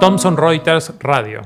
Thomson Reuters Radio.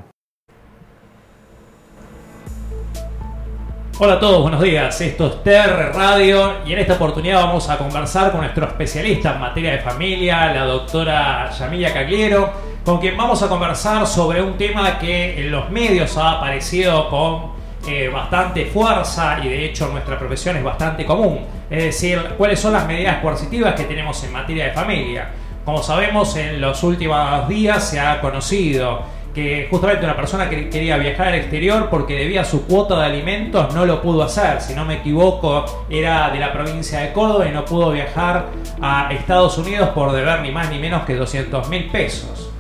Hola a todos, buenos días. Esto es TR Radio y en esta oportunidad vamos a conversar con nuestro especialista en materia de familia, la doctora Yamila Cagliero, con quien vamos a conversar sobre un tema que en los medios ha aparecido con eh, bastante fuerza y de hecho nuestra profesión es bastante común. Es decir, cuáles son las medidas coercitivas que tenemos en materia de familia. Como sabemos, en los últimos días se ha conocido que justamente una persona que quería viajar al exterior porque debía su cuota de alimentos no lo pudo hacer. Si no me equivoco, era de la provincia de Córdoba y no pudo viajar a Estados Unidos por deber ni más ni menos que 200 mil pesos.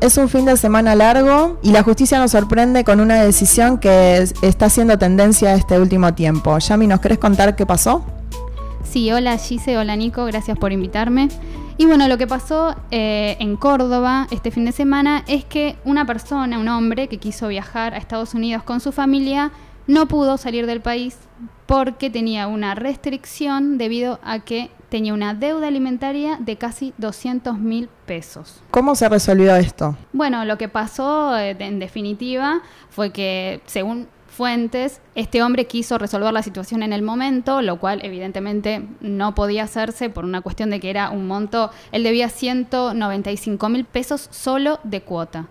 Es un fin de semana largo y la justicia nos sorprende con una decisión que está haciendo tendencia este último tiempo. Yami, ¿nos querés contar qué pasó? Sí, hola Gise, hola Nico, gracias por invitarme. Y bueno, lo que pasó eh, en Córdoba este fin de semana es que una persona, un hombre que quiso viajar a Estados Unidos con su familia, no pudo salir del país porque tenía una restricción debido a que tenía una deuda alimentaria de casi 200 mil pesos. ¿Cómo se resolvió esto? Bueno, lo que pasó eh, en definitiva fue que según fuentes, este hombre quiso resolver la situación en el momento, lo cual evidentemente no podía hacerse por una cuestión de que era un monto, él debía 195 mil pesos solo de cuota.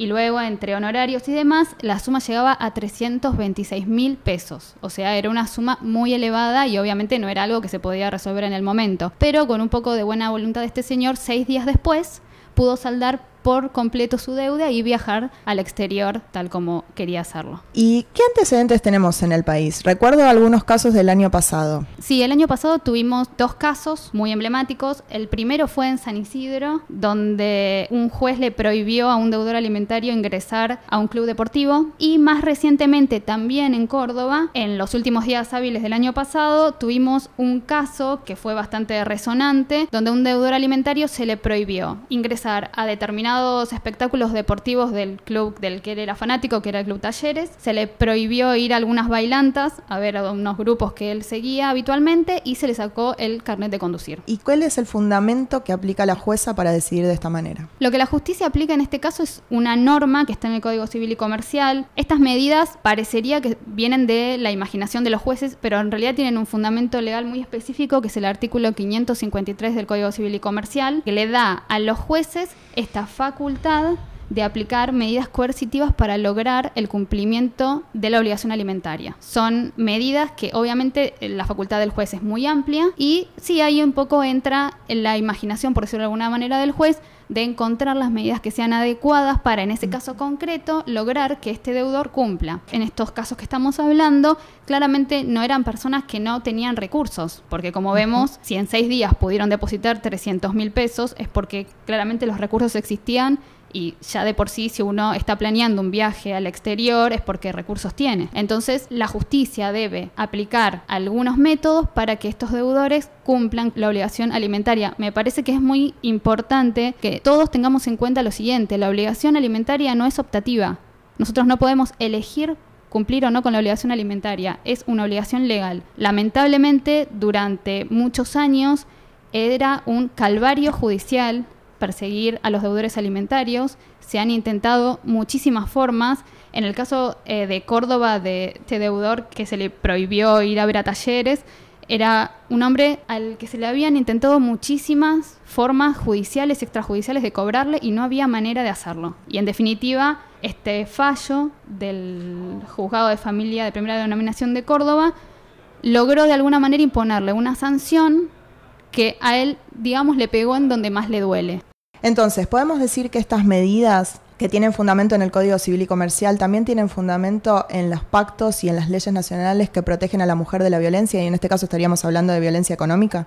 Y luego, entre honorarios y demás, la suma llegaba a 326 mil pesos. O sea, era una suma muy elevada y obviamente no era algo que se podía resolver en el momento. Pero con un poco de buena voluntad de este señor, seis días después pudo saldar por completo su deuda y viajar al exterior tal como quería hacerlo. ¿Y qué antecedentes tenemos en el país? Recuerdo algunos casos del año pasado. Sí, el año pasado tuvimos dos casos muy emblemáticos. El primero fue en San Isidro, donde un juez le prohibió a un deudor alimentario ingresar a un club deportivo. Y más recientemente también en Córdoba, en los últimos días hábiles del año pasado, tuvimos un caso que fue bastante resonante, donde a un deudor alimentario se le prohibió ingresar a determinados espectáculos deportivos del club del que él era fanático, que era el Club Talleres. Se le prohibió ir a algunas bailantas a ver a unos grupos que él seguía habitualmente y se le sacó el carnet de conducir. ¿Y cuál es el fundamento que aplica la jueza para decidir de esta manera? Lo que la justicia aplica en este caso es una norma que está en el Código Civil y Comercial. Estas medidas parecería que vienen de la imaginación de los jueces, pero en realidad tienen un fundamento legal muy específico, que es el artículo 553 del Código Civil y Comercial, que le da a los jueces esta facultad de aplicar medidas coercitivas para lograr el cumplimiento de la obligación alimentaria. Son medidas que obviamente la facultad del juez es muy amplia y sí ahí un poco entra en la imaginación, por decirlo de alguna manera, del juez de encontrar las medidas que sean adecuadas para, en ese caso concreto, lograr que este deudor cumpla. En estos casos que estamos hablando, claramente no eran personas que no tenían recursos, porque como vemos, si en seis días pudieron depositar 300 mil pesos, es porque claramente los recursos existían y ya de por sí si uno está planeando un viaje al exterior es porque recursos tiene. Entonces la justicia debe aplicar algunos métodos para que estos deudores cumplan la obligación alimentaria. Me parece que es muy importante que todos tengamos en cuenta lo siguiente, la obligación alimentaria no es optativa. Nosotros no podemos elegir cumplir o no con la obligación alimentaria, es una obligación legal. Lamentablemente, durante muchos años era un calvario judicial perseguir a los deudores alimentarios. Se han intentado muchísimas formas. En el caso eh, de Córdoba, de este deudor que se le prohibió ir a ver a talleres, era un hombre al que se le habían intentado muchísimas formas judiciales extrajudiciales de cobrarle y no había manera de hacerlo. Y en definitiva, este fallo del juzgado de familia de primera denominación de Córdoba logró de alguna manera imponerle una sanción que a él, digamos, le pegó en donde más le duele. Entonces, podemos decir que estas medidas que tienen fundamento en el Código Civil y Comercial también tienen fundamento en los pactos y en las leyes nacionales que protegen a la mujer de la violencia y en este caso estaríamos hablando de violencia económica.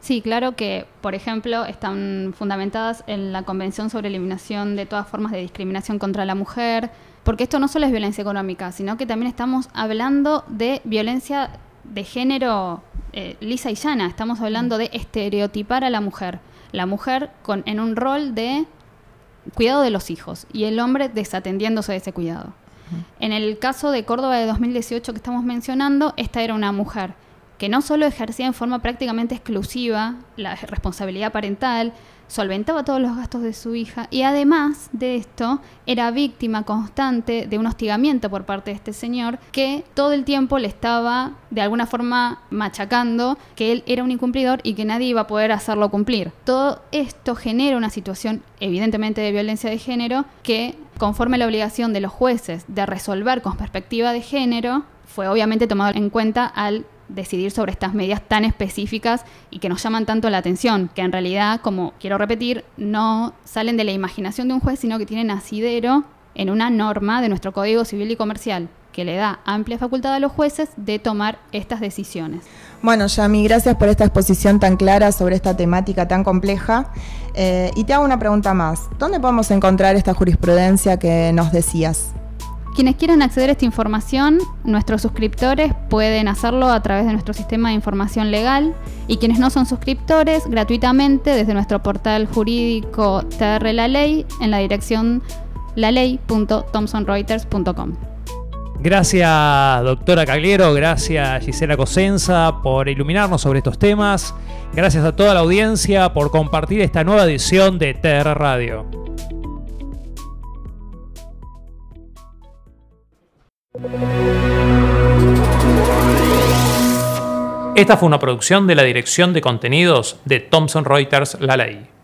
Sí, claro que, por ejemplo, están fundamentadas en la Convención sobre Eliminación de todas formas de discriminación contra la mujer, porque esto no solo es violencia económica, sino que también estamos hablando de violencia de género eh, lisa y llana, estamos hablando de estereotipar a la mujer. La mujer con, en un rol de cuidado de los hijos y el hombre desatendiéndose de ese cuidado. En el caso de Córdoba de 2018 que estamos mencionando, esta era una mujer que no solo ejercía en forma prácticamente exclusiva la responsabilidad parental, solventaba todos los gastos de su hija y además de esto era víctima constante de un hostigamiento por parte de este señor que todo el tiempo le estaba de alguna forma machacando que él era un incumplidor y que nadie iba a poder hacerlo cumplir. Todo esto genera una situación evidentemente de violencia de género que conforme la obligación de los jueces de resolver con perspectiva de género fue obviamente tomado en cuenta al decidir sobre estas medidas tan específicas y que nos llaman tanto la atención, que en realidad, como quiero repetir, no salen de la imaginación de un juez, sino que tienen asidero en una norma de nuestro Código Civil y Comercial que le da amplia facultad a los jueces de tomar estas decisiones. Bueno, Yami, gracias por esta exposición tan clara sobre esta temática tan compleja. Eh, y te hago una pregunta más. ¿Dónde podemos encontrar esta jurisprudencia que nos decías? Quienes quieran acceder a esta información, nuestros suscriptores pueden hacerlo a través de nuestro sistema de información legal y quienes no son suscriptores, gratuitamente desde nuestro portal jurídico TR Ley en la dirección laley.thomsonreuters.com. Gracias, doctora Cagliero, gracias, Gisela Cosenza, por iluminarnos sobre estos temas. Gracias a toda la audiencia por compartir esta nueva edición de TR Radio. Esta fue una producción de la Dirección de Contenidos de Thomson Reuters La Ley.